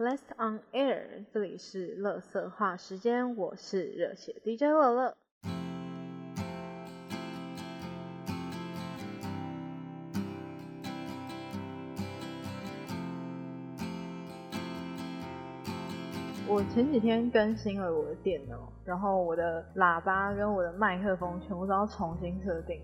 Last on air，这里是乐色话时间，我是热血 DJ 乐乐。我前几天更新了我的电脑，然后我的喇叭跟我的麦克风全部都要重新设定。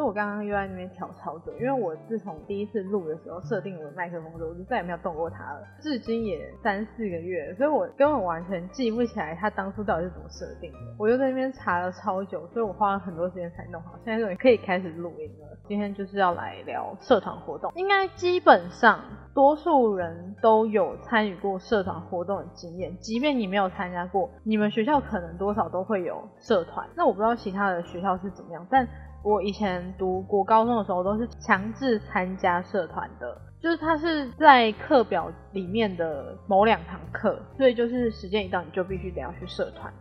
所以我刚刚又在那边调超久，因为我自从第一次录的时候设定我的麦克风之后，我就再也没有动过它了，至今也三四个月，所以我根本完全记不起来它当初到底是怎么设定的。我又在那边查了超久，所以我花了很多时间才弄好，现在终于可以开始录音了。今天就是要来聊社团活动，应该基本上多数人都有参与过社团活动的经验，即便你没有参加过，你们学校可能多少都会有社团。那我不知道其他的学校是怎么样，但。我以前读国高中的时候都是强制参加社团的，就是它是在课表里面的某两堂课，所以就是时间一到你就必须得要去社团。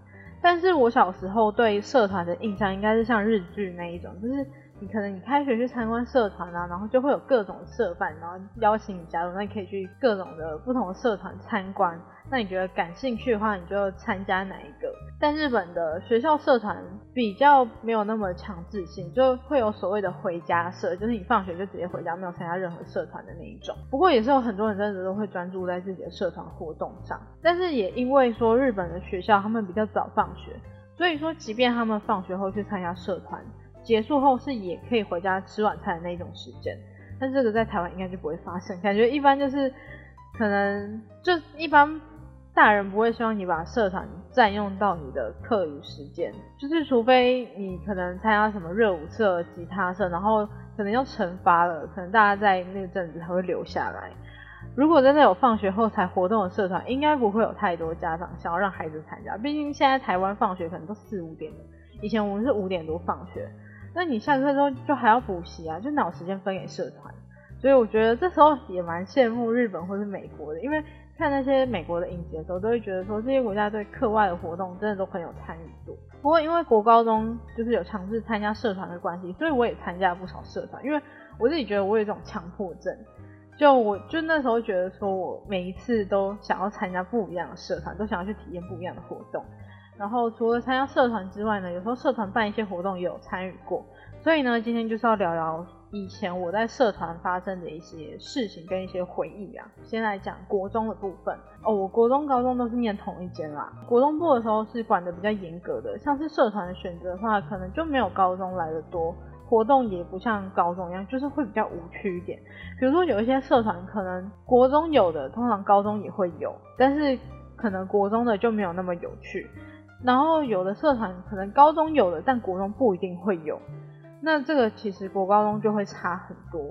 但是我小时候对社团的印象应该是像日剧那一种，就是你可能你开学去参观社团啊，然后就会有各种社办，然后邀请你加入，那你可以去各种的不同的社团参观。那你觉得感兴趣的话，你就参加哪一个？但日本的学校社团比较没有那么强制性，就会有所谓的回家社，就是你放学就直接回家，没有参加任何社团的那一种。不过也是有很多人真的都会专注在自己的社团活动上。但是也因为说日本的学校他们比较早放学，所以说即便他们放学后去参加社团，结束后是也可以回家吃晚餐的那种时间。但这个在台湾应该就不会发生，感觉一般就是可能就一般。大人不会希望你把社团占用到你的课余时间，就是除非你可能参加什么热舞社、吉他社，然后可能要惩罚了，可能大家在那个阵子才会留下来。如果真的有放学后才活动的社团，应该不会有太多家长想要让孩子参加。毕竟现在台湾放学可能都四五点了，以前我们是五点多放学，那你下课之后就还要补习啊，就哪有时间分给社团？所以我觉得这时候也蛮羡慕日本或是美国的，因为。看那些美国的影集的时候，都会觉得说这些国家对课外的活动真的都很有参与度。不过因为国高中就是有强制参加社团的关系，所以我也参加了不少社团。因为我自己觉得我有一种强迫症，就我就那时候觉得说我每一次都想要参加不一样的社团，都想要去体验不一样的活动。然后除了参加社团之外呢，有时候社团办一些活动也有参与过。所以呢，今天就是要聊聊。以前我在社团发生的一些事情跟一些回忆啊，先来讲国中的部分哦。我国中、高中都是念同一间啦。国中部的时候是管的比较严格的，像是社团的选择的话，可能就没有高中来的多，活动也不像高中一样，就是会比较无趣一点。比如说有一些社团可能国中有的，通常高中也会有，但是可能国中的就没有那么有趣。然后有的社团可能高中有的，但国中不一定会有。那这个其实国高中就会差很多，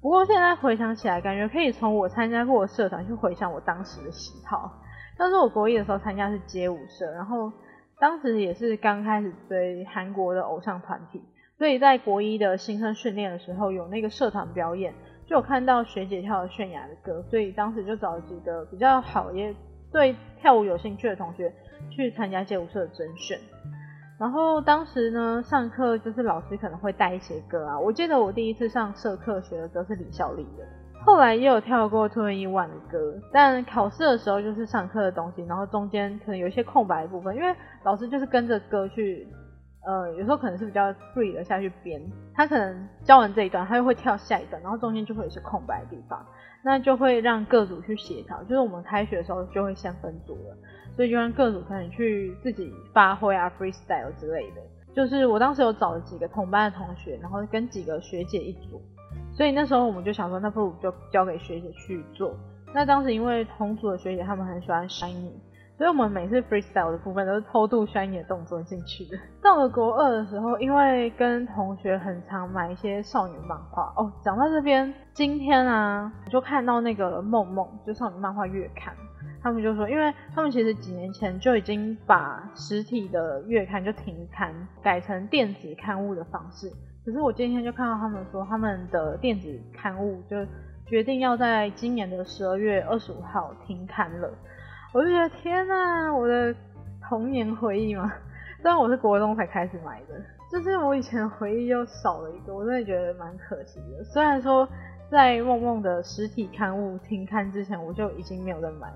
不过现在回想起来，感觉可以从我参加过的社团去回想我当时的喜好。当时我国一的时候参加是街舞社，然后当时也是刚开始追韩国的偶像团体，所以在国一的新生训练的时候有那个社团表演，就有看到学姐跳的泫雅的歌，所以当时就找了几个比较好也对跳舞有兴趣的同学去参加街舞社的甄选。然后当时呢，上课就是老师可能会带一些歌啊。我记得我第一次上社课学的歌是李孝利的，后来也有跳过 Twenty One 的歌，但考试的时候就是上课的东西，然后中间可能有一些空白的部分，因为老师就是跟着歌去，呃，有时候可能是比较 free 的下去编，他可能教完这一段，他又会跳下一段，然后中间就会有一些空白的地方，那就会让各组去协调，就是我们开学的时候就会先分组了。所以就让各组可以去自己发挥啊，freestyle 之类的。就是我当时有找了几个同班的同学，然后跟几个学姐一组。所以那时候我们就想说，那不如就交给学姐去做。那当时因为同组的学姐她们很喜欢 shiny，所以我们每次 freestyle 的部分都是偷渡 shiny 的动作进去的。到了国二的时候，因为跟同学很常买一些少女漫画哦。讲到这边，今天啊，我就看到那个梦梦，就少女漫画月刊。他们就说，因为他们其实几年前就已经把实体的月刊就停刊，改成电子刊物的方式。可是我今天就看到他们说，他们的电子刊物就决定要在今年的十二月二十五号停刊了。我就觉得天呐，我的童年回忆嘛，虽然我是国中才开始买的，就是我以前回忆又少了一个，我真的觉得蛮可惜的。虽然说在梦梦的实体刊物停刊之前，我就已经没有在买。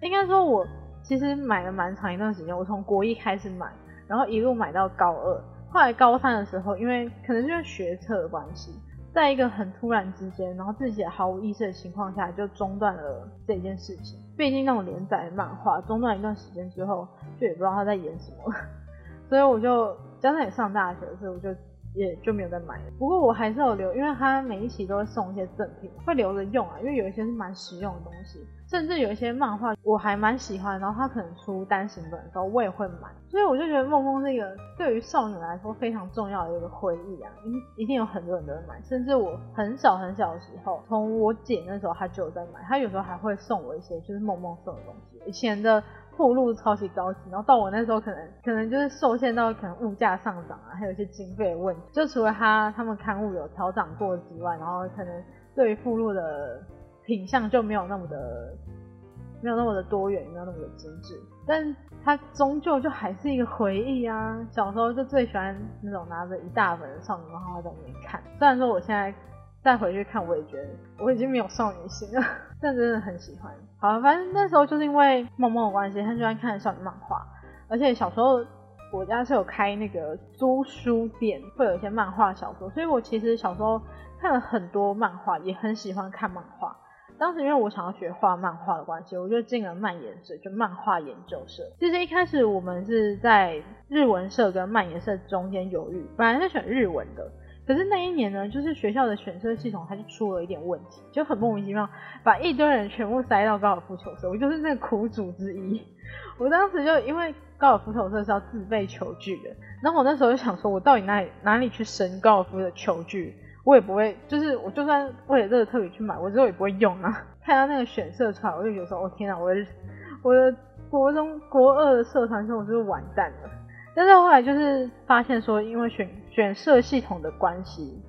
应该说我其实买了蛮长一段时间，我从国一开始买，然后一路买到高二，后来高三的时候，因为可能就是学测的关系，在一个很突然之间，然后自己也毫无意识的情况下，就中断了这件事情。毕竟那种连载漫画中断一段时间之后，就也不知道他在演什么，所以我就加上也上大学，所以我就。也就没有再买。不过我还是有留，因为它每一期都会送一些赠品，会留着用啊。因为有一些是蛮实用的东西，甚至有一些漫画我还蛮喜欢，然后它可能出单行本的时候我也会买。所以我就觉得梦梦这个对于少女来说非常重要的一个回忆啊，一一定有很多人都会买。甚至我很小很小的时候，从我姐那时候她就有在买，她有时候还会送我一些就是梦梦送的东西。以前的。铺路超级高级，然后到我那时候可能可能就是受限到可能物价上涨啊，还有一些经费的问题。就除了他他们刊物有调整过之外，然后可能对于附录的品相就没有那么的没有那么的多元，没有那么的精致。但它终究就还是一个回忆啊！小时候就最喜欢那种拿着一大本的少女漫画在那边看。虽然说我现在。再回去看，我也觉得我已经没有少女心了，但真的很喜欢。好，反正那时候就是因为梦梦的关系，很喜欢看少女漫画，而且小时候我家是有开那个租书店，会有一些漫画小说，所以我其实小时候看了很多漫画，也很喜欢看漫画。当时因为我想要学画漫画的关系，我就进了漫研社，就漫画研究社。其实一开始我们是在日文社跟漫研社中间犹豫，本来是选日文的。可是那一年呢，就是学校的选设系统它就出了一点问题，就很莫名其妙把一堆人全部塞到高尔夫球社，我 就是那个苦主之一。我当时就因为高尔夫球社是要自备球具的，然后我那时候就想说，我到底哪里哪里去升高尔夫的球具，我也不会，就是我就算为了这个特别去买，我之后也不会用啊。看到那个选社出来，我就觉得说，哦天哪，我的我的国中国二的社团生活就是完蛋了。但是后来就是发现说，因为选选设系统的关系，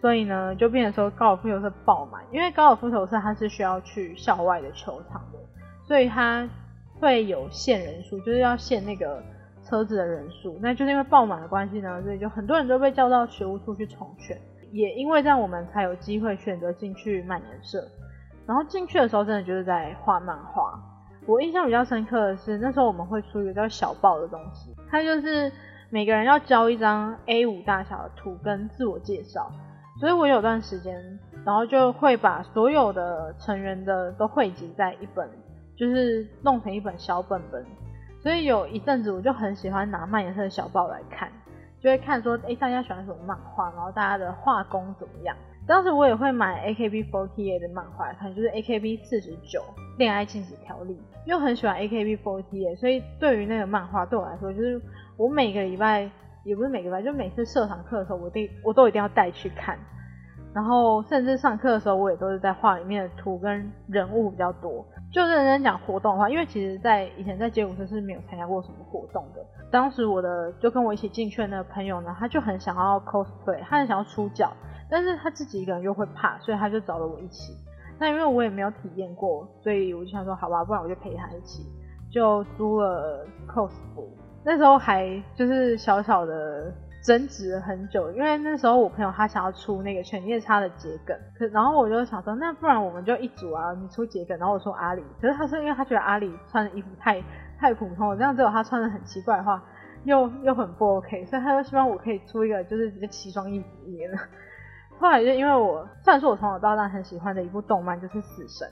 所以呢就变成说高尔夫球社爆满。因为高尔夫球社它是需要去校外的球场的，所以它会有限人数，就是要限那个车子的人数。那就是因为爆满的关系呢，所以就很多人都被叫到学务处去重选。也因为这样，我们才有机会选择进去漫研社。然后进去的时候，真的就是在画漫画。我印象比较深刻的是，那时候我们会出一个叫小报的东西，它就是每个人要交一张 A5 大小的图跟自我介绍，所以我有段时间，然后就会把所有的成员的都汇集在一本，就是弄成一本小本本，所以有一阵子我就很喜欢拿漫颜色的小报来看，就会看说，哎，大家喜欢什么漫画，然后大家的画工怎么样。当时我也会买 AKB48 的漫画看，就是 AKB 四十九恋爱禁止条例，因为很喜欢 AKB48，所以对于那个漫画对我来说，就是我每个礼拜也不是每个礼拜，就每次社团课的时候，我定我都一定要带去看，然后甚至上课的时候，我也都是在画里面的图跟人物比较多。就认真讲活动的话，因为其实在以前在街舞社是没有参加过什么活动的。当时我的就跟我一起进去的那个朋友呢，他就很想要 cosplay，他很想要出脚。但是他自己一个人又会怕，所以他就找了我一起。那因为我也没有体验过，所以我就想说，好吧，不然我就陪他一起，就租了 cos 服。那时候还就是小小的争执了很久，因为那时候我朋友他想要出那个犬夜叉的桔梗，可然后我就想说，那不然我们就一组啊，你出桔梗，然后我出阿里。可是他说，因为他觉得阿里穿的衣服太太普通，这样只有他穿的 很奇怪的话，又又很不 OK，所以他就希望我可以出一个就是一个奇装异服一的。后来就因为我，虽然说我从小到大很喜欢的一部动漫就是死神，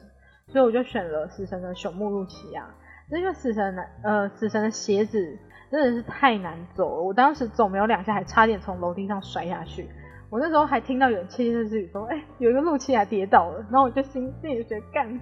所以我就选了死神的朽木露琪亚。因为死神的呃死神的鞋子真的是太难走了，我当时走没有两下，还差点从楼梯上摔下去。我那时候还听到有人窃窃私语说，哎，有一个路痴还跌倒了，然后我就心 心里觉得干，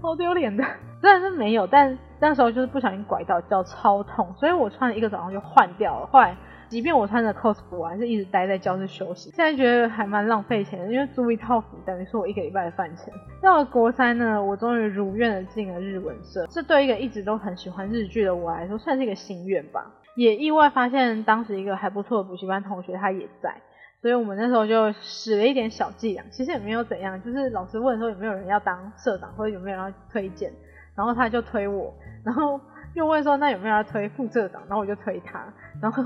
好丢脸的。虽然是没有，但那时候就是不小心拐到，脚超痛，所以我穿了一个早上就换掉了。后来。即便我穿着 cos 服，我还是一直待在教室休息。现在觉得还蛮浪费钱的，因为租一套服等于是我一个礼拜的饭钱。到了国三呢，我终于如愿的进了日文社，这对一个一直都很喜欢日剧的我来说，算是一个心愿吧。也意外发现当时一个还不错的补习班同学他也在，所以我们那时候就使了一点小伎俩，其实也没有怎样，就是老师问说有没有人要当社长，或者有没有人要推荐，然后他就推我，然后又问说那有没有要推副社长，然后我就推他，然后。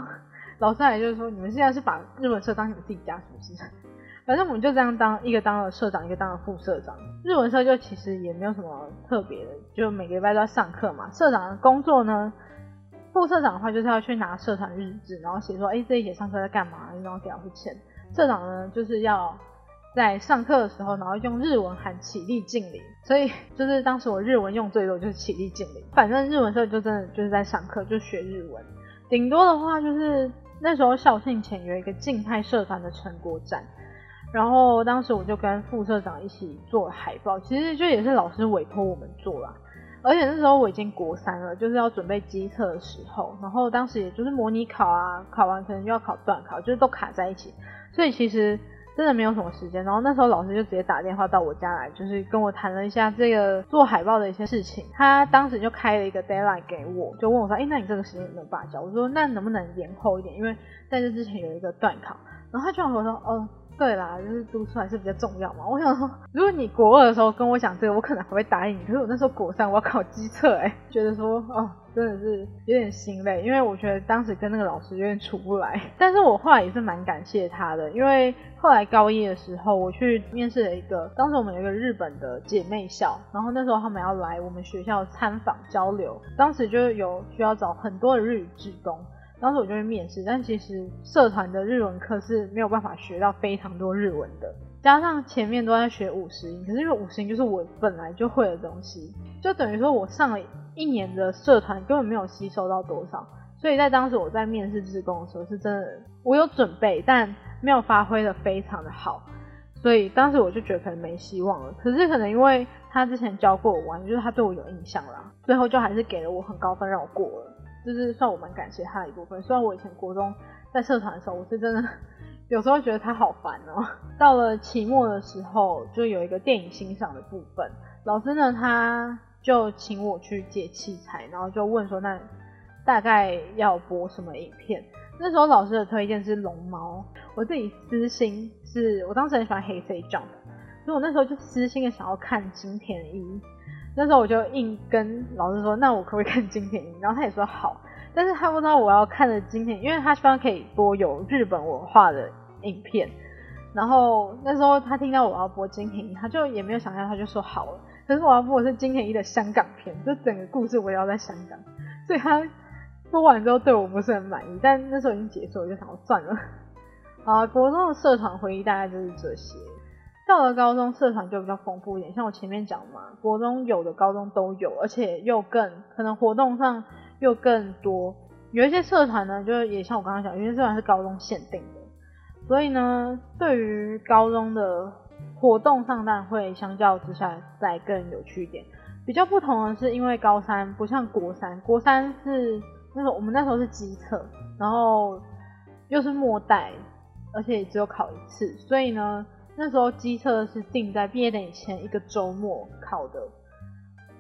老师还就是说，你们现在是把日文社当你们自己家是不是？反正我们就这样当一个当了社长，一个当了副社长。日文社就其实也没有什么特别的，就每个礼拜都要上课嘛。社长的工作呢，副社长的话就是要去拿社团日志，然后写说，哎，这一节上课在干嘛，然后给老师签。社长呢，就是要在上课的时候，然后用日文喊起立敬礼。所以就是当时我日文用最多就是起立敬礼。反正日文社就真的就是在上课，就学日文。顶多的话就是那时候校庆前有一个静态社团的成果展。然后当时我就跟副社长一起做海报，其实就也是老师委托我们做啦。而且那时候我已经国三了，就是要准备机测的时候，然后当时也就是模拟考啊，考完可能就要考段考，就是都卡在一起，所以其实真的没有什么时间。然后那时候老师就直接打电话到我家来，就是跟我谈了一下这个做海报的一些事情。他当时就开了一个 deadline 给我，就问我说：“哎，那你这个时间有没有办法交？”我说：“那能不能延后一点？因为在这之前有一个断考。”然后他就跟我说：“哦。”对啦，就是读出来是比较重要嘛。我想说，如果你国二的时候跟我讲这个，我可能还会答应你。可是我那时候国三，我要考机测，哎，觉得说，哦，真的是有点心累，因为我觉得当时跟那个老师有点处不来。但是我后来也是蛮感谢他的，因为后来高一的时候，我去面试了一个，当时我们有一个日本的姐妹校，然后那时候他们要来我们学校参访交流，当时就有需要找很多的日语志工。当时我就会面试，但其实社团的日文课是没有办法学到非常多日文的，加上前面都在学五十音，可是因为五十音就是我本来就会的东西，就等于说我上了一年的社团根本没有吸收到多少，所以在当时我在面试志工的时候是真的我有准备，但没有发挥的非常的好，所以当时我就觉得可能没希望了。可是可能因为他之前教过我玩，就是他对我有印象啦，最后就还是给了我很高分让我过了。就是算我蛮感谢他的一部分。虽然我以前国中在社团的时候，我是真的 有时候觉得他好烦哦。到了期末的时候，就有一个电影欣赏的部分，老师呢他就请我去借器材，然后就问说那大概要播什么影片？那时候老师的推荐是龙猫，我自己私心是我当时很喜欢黑 C Jump，所以我那时候就私心的想要看金田一。那时候我就硬跟老师说，那我可不可以看金田一？然后他也说好，但是他不知道我要看的金田，因为他希望可以播有日本文化的影片。然后那时候他听到我要播金田一，他就也没有想象，他就说好了。可是我要播的是金田一的香港片，就整个故事围绕在香港，所以他播完之后对我不是很满意。但那时候已经结束，我就想算了。啊，国中的社团回忆大概就是这些。到了高中，社团就比较丰富一点，像我前面讲嘛，国中有的高中都有，而且又更可能活动上又更多。有一些社团呢，就也像我刚刚讲，有些社团是高中限定的，所以呢，对于高中的活动上，当然会相较之下再更有趣一点。比较不同的是，因为高三不像国三，国三是那时候我们那时候是基测，然后又是末代，而且只有考一次，所以呢。那时候机测是定在毕业典礼前一个周末考的，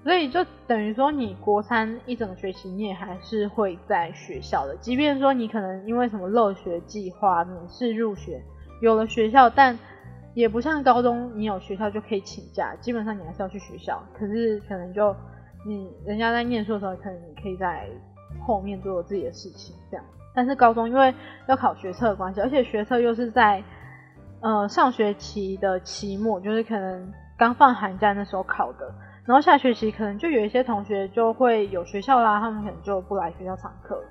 所以就等于说你国三一整个学期你也还是会在学校的，即便说你可能因为什么乐学计划免试入学有了学校，但也不像高中你有学校就可以请假，基本上你还是要去学校。可是可能就你人家在念书的时候，可能你可以在后面做自己的事情这样。但是高中因为要考学测的关系，而且学测又是在。呃，上学期的期末就是可能刚放寒假那时候考的，然后下学期可能就有一些同学就会有学校啦，他们可能就不来学校上课。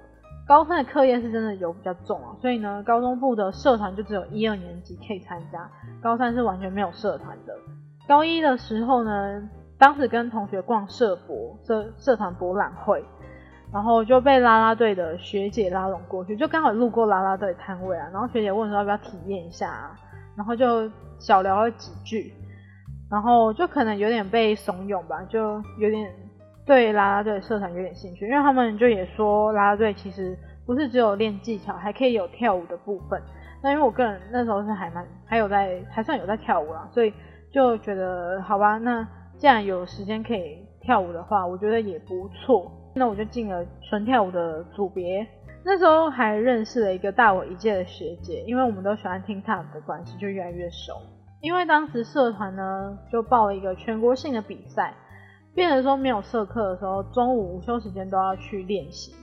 高三的课业是真的有比较重啊，所以呢，高中部的社团就只有一二年级可以参加，高三是完全没有社团的。高一的时候呢，当时跟同学逛社博社社团博览会，然后就被啦啦队的学姐拉拢过去，就刚好路过啦啦队摊位啊，然后学姐问说要不要体验一下。啊。然后就小聊了几句，然后就可能有点被怂恿吧，就有点对啦啦队社团有点兴趣，因为他们就也说啦啦队其实不是只有练技巧，还可以有跳舞的部分。那因为我个人那时候是还蛮还有在还算有在跳舞啦，所以就觉得好吧，那既然有时间可以跳舞的话，我觉得也不错。那我就进了纯跳舞的组别。那时候还认识了一个大我一届的学姐，因为我们都喜欢听 TAP 的关系，就越来越熟。因为当时社团呢就报了一个全国性的比赛，变成说没有社课的时候，中午午休时间都要去练习。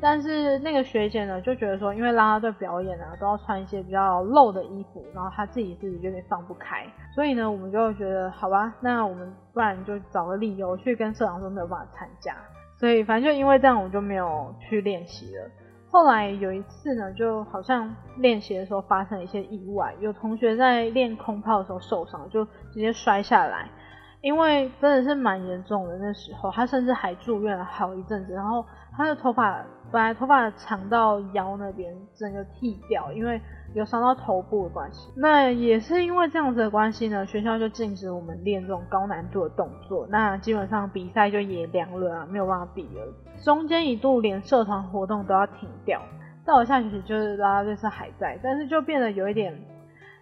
但是那个学姐呢，就觉得说，因为拉拉队表演啊，都要穿一些比较露的衣服，然后她自己是有点放不开，所以呢，我们就觉得好吧，那我们不然就找个理由去跟社长说没有办法参加。所以反正就因为这样，我就没有去练习了。后来有一次呢，就好像练习的时候发生了一些意外，有同学在练空炮的时候受伤，就直接摔下来。因为真的是蛮严重的，那时候他甚至还住院了好一阵子，然后他的头发本来头发长到腰那边，整个剃掉，因为有伤到头部的关系。那也是因为这样子的关系呢，学校就禁止我们练这种高难度的动作，那基本上比赛就也凉了啊，没有办法比了。中间一度连社团活动都要停掉，到了下学期就是啦啦队是还在，但是就变得有一点。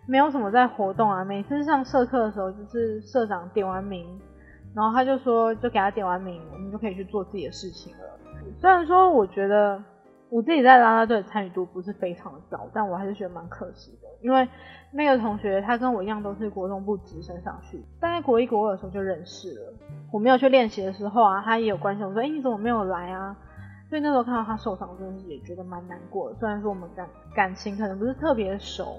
没有什么在活动啊，每次上社课的时候，就是社长点完名，然后他就说，就给他点完名，我们就可以去做自己的事情了。虽然说我觉得我自己在啦啦队的参与度不是非常的高，但我还是觉得蛮可惜的，因为那个同学他跟我一样都是国中部直升上去，大概国一国二的时候就认识了。我没有去练习的时候啊，他也有关心我说，哎，你怎么没有来啊？所以那时候看到他受伤，真的是也觉得蛮难过的。虽然说我们感感情可能不是特别熟。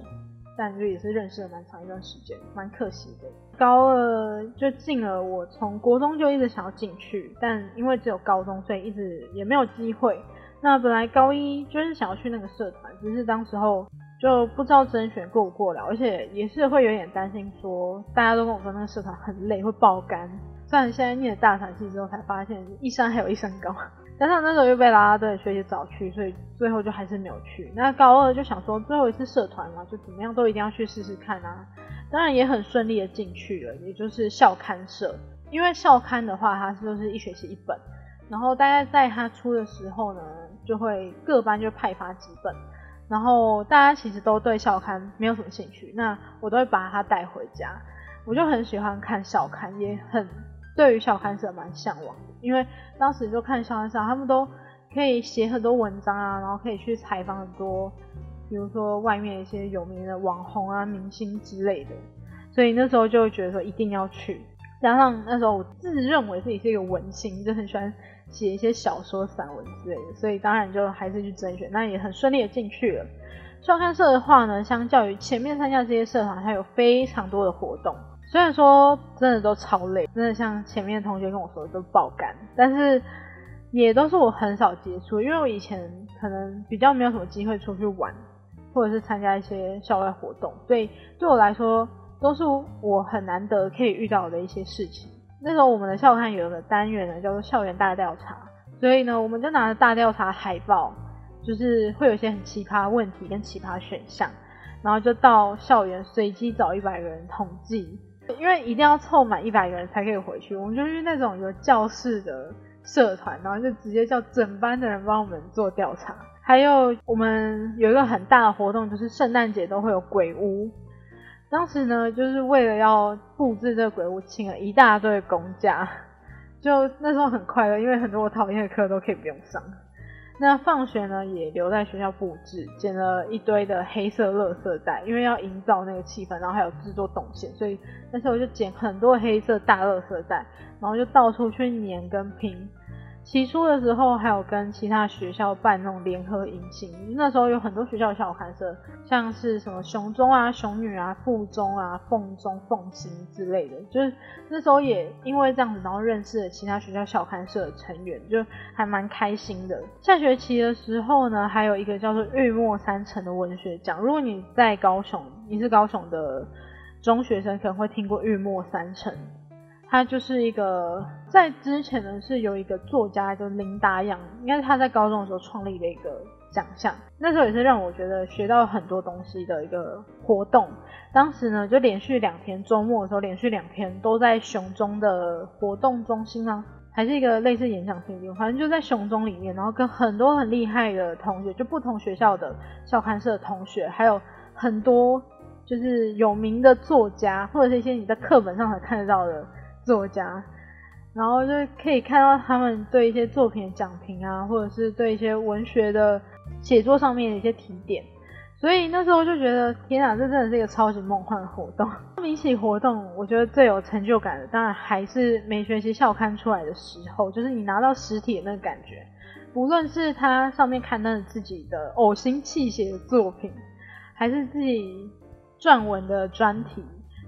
但就也是认识了蛮长一段时间，蛮可惜的。高二就进了，我从国中就一直想要进去，但因为只有高中，所以一直也没有机会。那本来高一就是想要去那个社团，只是当时候就不知道甄选过不过了，而且也是会有点担心，说大家都跟我说那个社团很累，会爆肝。虽然现在念了大传系之后才发现，一山还有一山高。加上那时候又被拉拉队学姐找去，所以最后就还是没有去。那高二就想说最后一次社团嘛，就怎么样都一定要去试试看啊。当然也很顺利的进去了，也就是校刊社。因为校刊的话，它就是一学期一本，然后大概在它出的时候呢，就会各班就派发几本，然后大家其实都对校刊没有什么兴趣，那我都会把它带回家。我就很喜欢看校刊，也很。对于校刊社蛮向往的，因为当时就看校刊社，他们都可以写很多文章啊，然后可以去采访很多，比如说外面一些有名的网红啊、明星之类的，所以那时候就觉得说一定要去。加上那时候我自认为自己是一个文青，就很喜欢写一些小说、散文之类的，所以当然就还是去甄选，那也很顺利的进去了。校刊社的话呢，相较于前面参加这些社团，它有非常多的活动。虽然说真的都超累，真的像前面同学跟我说的都爆肝，但是也都是我很少接触，因为我以前可能比较没有什么机会出去玩，或者是参加一些校外活动，所以对我来说都是我很难得可以遇到的一些事情。那时候我们的校刊有个单元呢，叫做校园大调查，所以呢，我们就拿着大调查海报，就是会有一些很奇葩问题跟奇葩选项，然后就到校园随机找一百个人统计。因为一定要凑满一百个人才可以回去，我们就是那种有教室的社团，然后就直接叫整班的人帮我们做调查。还有我们有一个很大的活动，就是圣诞节都会有鬼屋。当时呢，就是为了要布置这个鬼屋，请了一大堆公假，就那时候很快乐，因为很多我讨厌的课都可以不用上。那放学呢，也留在学校布置，捡了一堆的黑色垃圾袋，因为要营造那个气氛，然后还有制作动线，所以那时候我就捡很多黑色大垃圾袋，然后就到处去粘跟拼。起初的时候，还有跟其他学校办那种联合迎新，那时候有很多学校校刊社，像是什么雄中啊、雄女啊、附中啊、凤中、凤新之类的，就是那时候也因为这样子，然后认识了其他学校校刊社的成员，就还蛮开心的。下学期的时候呢，还有一个叫做玉墨三城的文学奖，如果你在高雄，你是高雄的中学生，可能会听过玉墨三城。他就是一个在之前呢是有一个作家叫林达阳，应该是他在高中的时候创立的一个奖项，那时候也是让我觉得学到很多东西的一个活动。当时呢就连续两天周末的时候，连续两天都在雄中的活动中心啊，还是一个类似演讲厅，反正就在雄中里面，然后跟很多很厉害的同学，就不同学校的校刊社同学，还有很多就是有名的作家，或者是一些你在课本上才看得到的。作家，然后就可以看到他们对一些作品的讲评啊，或者是对一些文学的写作上面的一些提点，所以那时候就觉得天啊，这真的是一个超级梦幻的活动。比起活动，我觉得最有成就感的，当然还是每学期校刊出来的时候，就是你拿到实体的那个感觉。不论是他上面刊登的自己的呕心泣血的作品，还是自己撰文的专题，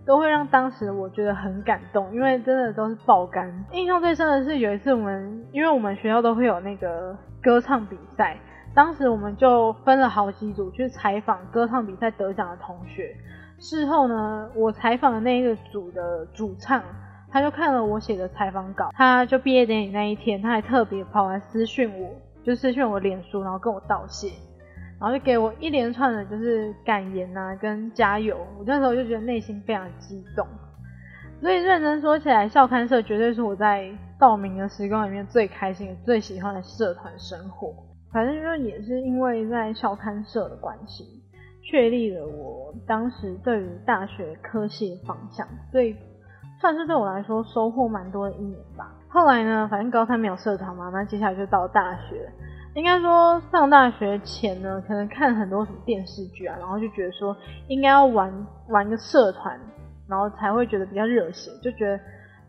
都会让当时我觉得很感动，因为真的都是爆肝。印象最深的是有一次我们，因为我们学校都会有那个歌唱比赛，当时我们就分了好几组去采访歌唱比赛得奖的同学。事后呢，我采访的那一个组的主唱。他就看了我写的采访稿，他就毕业典礼那一天，他还特别跑来私讯我，就私讯我脸书，然后跟我道谢，然后就给我一连串的就是感言啊，跟加油。我那时候就觉得内心非常激动。所以认真说起来，校刊社绝对是我在道明的时光里面最开心、最喜欢的社团生活。反正就也是因为在校刊社的关系，确立了我当时对于大学科系的方向。对。算是对我来说收获蛮多的一年吧。后来呢，反正高三没有社团嘛，那接下来就到大学。应该说上大学前呢，可能看很多什么电视剧啊，然后就觉得说应该要玩玩个社团，然后才会觉得比较热血。就觉得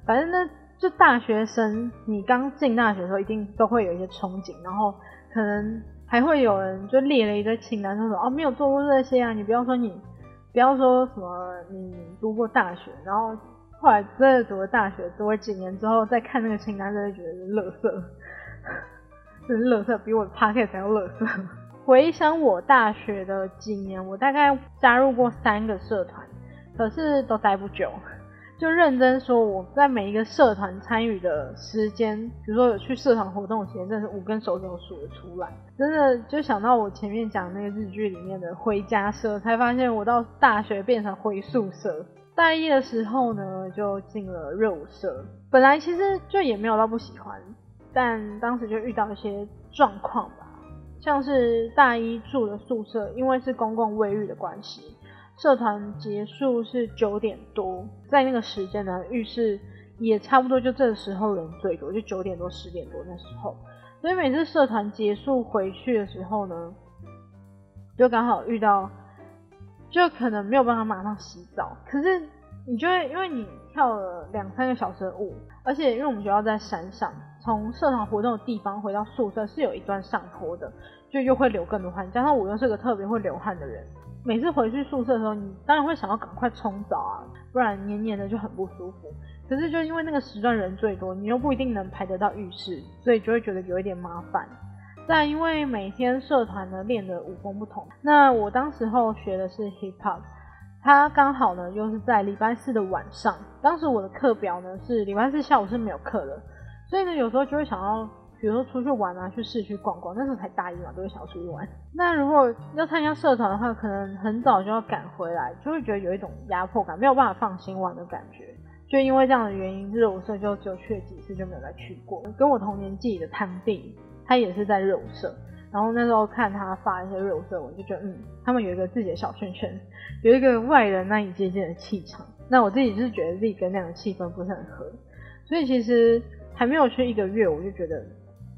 反正呢，就大学生，你刚进大学的时候一定都会有一些憧憬，然后可能还会有人就列了一堆清单，说什么哦没有做过这些啊，你不要说你不要说什么你读过大学，然后。后来真的读了大学，读了几年之后再看那个清单，真的觉得是乐色，真是乐色，比我 p o c k e t 还要乐色。回想我大学的几年，我大概加入过三个社团，可是都待不久。就认真说，我在每一个社团参与的时间，比如说有去社团活动的时间，真是五根手指头数得出来。真的就想到我前面讲那个日剧里面的回家社，才发现我到大学变成回宿舍。大一的时候呢，就进了热舞社。本来其实就也没有到不喜欢，但当时就遇到一些状况吧，像是大一住的宿舍，因为是公共卫浴的关系，社团结束是九点多，在那个时间呢，浴室也差不多就这时候人最多，就九点多十点多那时候，所以每次社团结束回去的时候呢，就刚好遇到。就可能没有办法马上洗澡，可是你就会因为你跳了两三个小时的舞，而且因为我们学校在山上，从社团活动的地方回到宿舍是有一段上坡的，就又会流更多汗。加上我又是个特别会流汗的人，每次回去宿舍的时候，你当然会想要赶快冲澡啊，不然黏黏的就很不舒服。可是就因为那个时段人最多，你又不一定能排得到浴室，所以就会觉得有一点麻烦。但因为每天社团呢练的武功不同，那我当时候学的是 hip hop，它刚好呢又是在礼拜四的晚上，当时我的课表呢是礼拜四下午是没有课的，所以呢有时候就会想要，比如说出去玩啊，去市区逛逛，那时候才大一嘛，都会想要出去玩。那如果要参加社团的话，可能很早就要赶回来，就会觉得有一种压迫感，没有办法放心玩的感觉。就因为这样的原因，热舞社就只有去了几次，就没有再去过。跟我同年纪的堂弟。他也是在热舞社，然后那时候看他发一些热舞社文，就觉得嗯，他们有一个自己的小圈圈，有一个外人难以接近的气场。那我自己就是觉得自己跟那样的气氛不是很合，所以其实还没有去一个月，我就觉得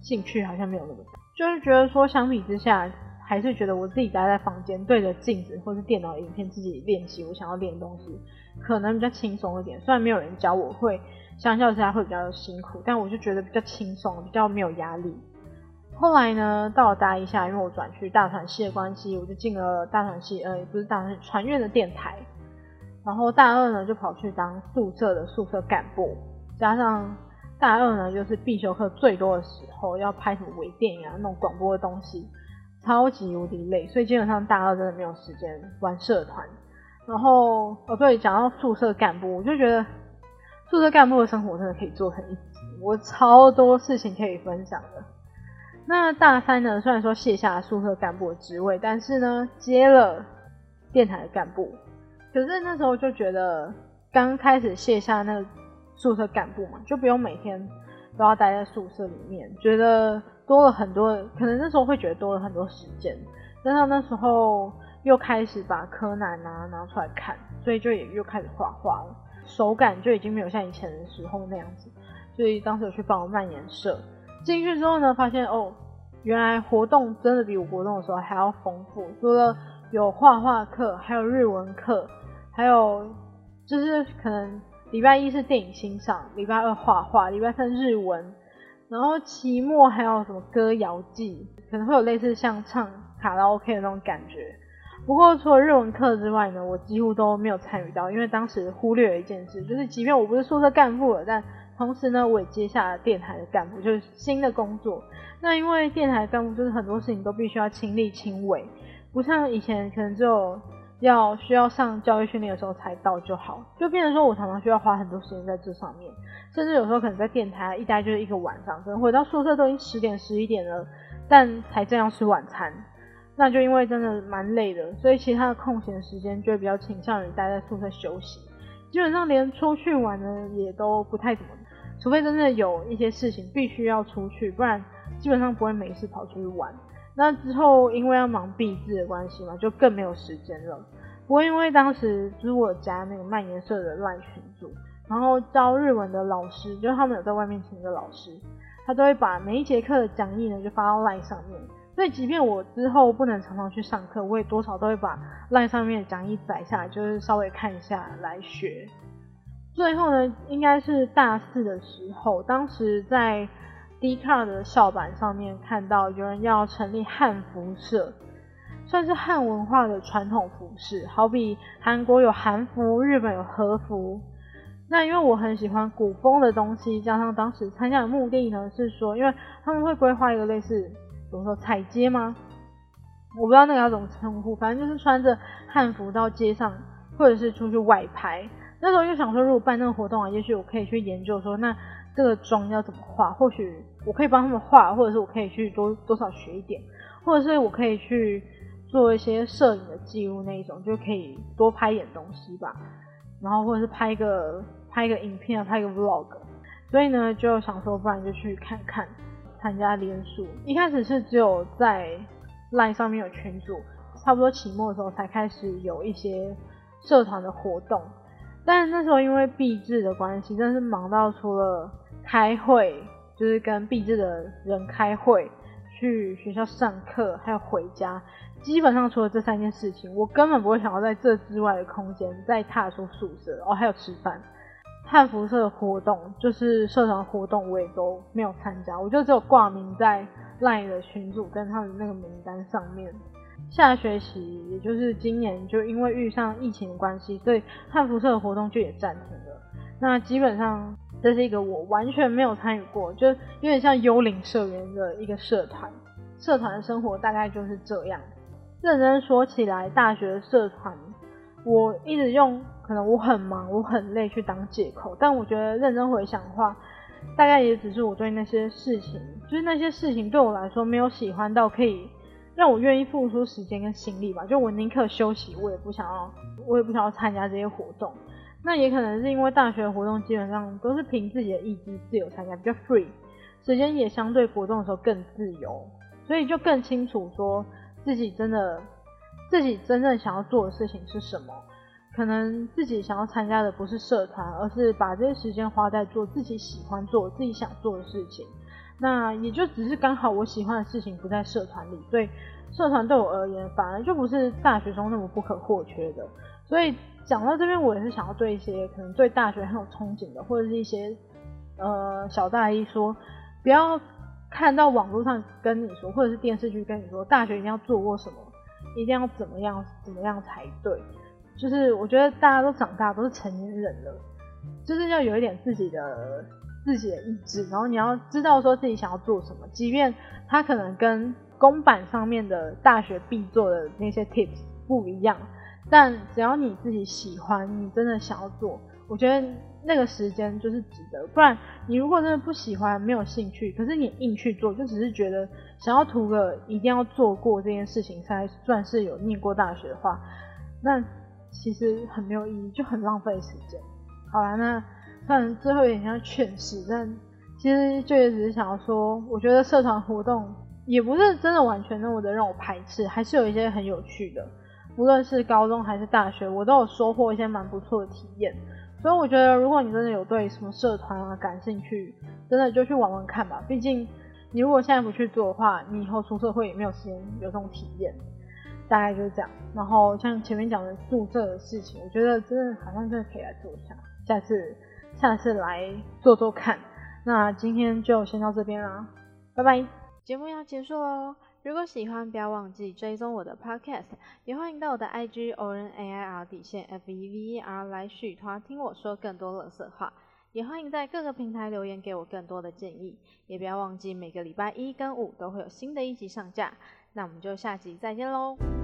兴趣好像没有那么，就是觉得说相比之下，还是觉得我自己待在房间对着镜子或是电脑影片自己练习我想要练的东西，可能比较轻松一点。虽然没有人教我会，相较之下会比较辛苦，但我就觉得比较轻松，比较没有压力。后来呢，到了大一下，因为我转去大传系的关系，我就进了大传系，呃，不是大传传院的电台。然后大二呢，就跑去当宿舍的宿舍干部，加上大二呢，就是必修课最多的时候，要拍什么微电影啊，那种广播的东西，超级无敌累，所以基本上大二真的没有时间玩社团。然后，哦对，讲到宿舍干部，我就觉得宿舍干部的生活真的可以做成一集，我超多事情可以分享的。那大三呢？虽然说卸下宿舍干部的职位，但是呢，接了电台的干部。可是那时候就觉得，刚开始卸下那个宿舍干部嘛，就不用每天都要待在宿舍里面，觉得多了很多。可能那时候会觉得多了很多时间，加上那时候又开始把柯南啊拿出来看，所以就也又开始画画了，手感就已经没有像以前的时候那样子。所以当时有去报漫研社。进去之后呢，发现哦，原来活动真的比我活动的时候还要丰富。除了有画画课，还有日文课，还有就是可能礼拜一是电影欣赏，礼拜二画画，礼拜三日文，然后期末还有什么歌谣季，可能会有类似像唱卡拉 OK 的那种感觉。不过除了日文课之外呢，我几乎都没有参与到，因为当时忽略了一件事，就是即便我不是宿舍干部了，但同时呢，我也接下了电台的干部，就是新的工作。那因为电台干部就是很多事情都必须要亲力亲为，不像以前可能只有要需要上教育训练的时候才到就好，就变成说我常常需要花很多时间在这上面，甚至有时候可能在电台一待就是一个晚上，可能回到宿舍都已经十点十一点了，但才正要吃晚餐，那就因为真的蛮累的，所以其他的空闲时间就会比较倾向于待在宿舍休息，基本上连出去玩呢也都不太怎么，除非真的有一些事情必须要出去，不然基本上不会没事跑出去玩。那之后因为要忙毕制的关系嘛，就更没有时间了。不过因为当时就是我加那个蔓延社的赖群组，然后教日文的老师，就他们有在外面请一个老师，他都会把每一节课的讲义呢就发到赖上面。所以即便我之后不能常常去上课，我也多少都会把赖上面的讲义载下来，就是稍微看一下来学。最后呢，应该是大四的时候，当时在。d c a r 的校板上面看到有人要成立汉服社，算是汉文化的传统服饰，好比韩国有韩服，日本有和服。那因为我很喜欢古风的东西，加上当时参加的目的呢是说，因为他们会规划一个类似，比如说彩街吗？我不知道那个要怎么称呼，反正就是穿着汉服到街上，或者是出去外拍。那时候就想说，如果办那个活动啊，也许我可以去研究说那。这个妆要怎么画？或许我可以帮他们画，或者是我可以去多多少学一点，或者是我可以去做一些摄影的记录那一种，就可以多拍一点东西吧。然后或者是拍一个拍一个影片啊，拍一个 vlog。所以呢，就想说，不然就去看看参加联署。一开始是只有在 line 上面有群组，差不多期末的时候才开始有一些社团的活动。但那时候因为毕制的关系，真的是忙到除了开会，就是跟毕制的人开会，去学校上课，还有回家，基本上除了这三件事情，我根本不会想要在这之外的空间再踏出宿舍。哦，还有吃饭，汉服社的活动，就是社团活动，我也都没有参加，我就只有挂名在 LINE 的群组跟他们那个名单上面。下学期，也就是今年，就因为遇上疫情的关系，所以汉服社的活动就也暂停了。那基本上这是一个我完全没有参与过，就有点像幽灵社员的一个社团。社团的生活大概就是这样。认真说起来，大学社团，我一直用可能我很忙、我很累去当借口，但我觉得认真回想的话，大概也只是我对那些事情，就是那些事情对我来说没有喜欢到可以。让我愿意付出时间跟心力吧，就我宁可休息，我也不想要，我也不想要参加这些活动。那也可能是因为大学活动基本上都是凭自己的意志自由参加，比较 free，时间也相对活动的时候更自由，所以就更清楚说自己真的自己真正想要做的事情是什么。可能自己想要参加的不是社团，而是把这些时间花在做自己喜欢做、自己想做的事情。那也就只是刚好我喜欢的事情不在社团里，所以社团对我而言反而就不是大学中那么不可或缺的。所以讲到这边，我也是想要对一些可能对大学很有憧憬的，或者是一些呃小大一说，不要看到网络上跟你说，或者是电视剧跟你说，大学一定要做过什么，一定要怎么样怎么样才对。就是我觉得大家都长大，都是成年人了，就是要有一点自己的。自己的意志，然后你要知道说自己想要做什么，即便他可能跟公版上面的大学必做的那些 tips 不一样，但只要你自己喜欢，你真的想要做，我觉得那个时间就是值得。不然你如果真的不喜欢、没有兴趣，可是你硬去做，就只是觉得想要图个一定要做过这件事情才算是有念过大学的话，那其实很没有意义，就很浪费时间。好了，那。但最后有点像劝世，但其实就也只是想要说，我觉得社团活动也不是真的完全那么的让我排斥，还是有一些很有趣的。无论是高中还是大学，我都有收获一些蛮不错的体验。所以我觉得，如果你真的有对什么社团啊感兴趣，真的就去玩玩看吧。毕竟你如果现在不去做的话，你以后出社会也没有时间有这种体验。大概就是这样。然后像前面讲的宿舍的事情，我觉得真的好像真的可以来做一下，下次。下次来做做看。那今天就先到这边啦，拜拜。节目要结束喽，如果喜欢，不要忘记追踪我的 podcast，也欢迎到我的 IG o r n a i r 底线 F E V E R 来续团听我说更多乐色话，也欢迎在各个平台留言给我更多的建议，也不要忘记每个礼拜一跟五都会有新的一集上架，那我们就下集再见喽。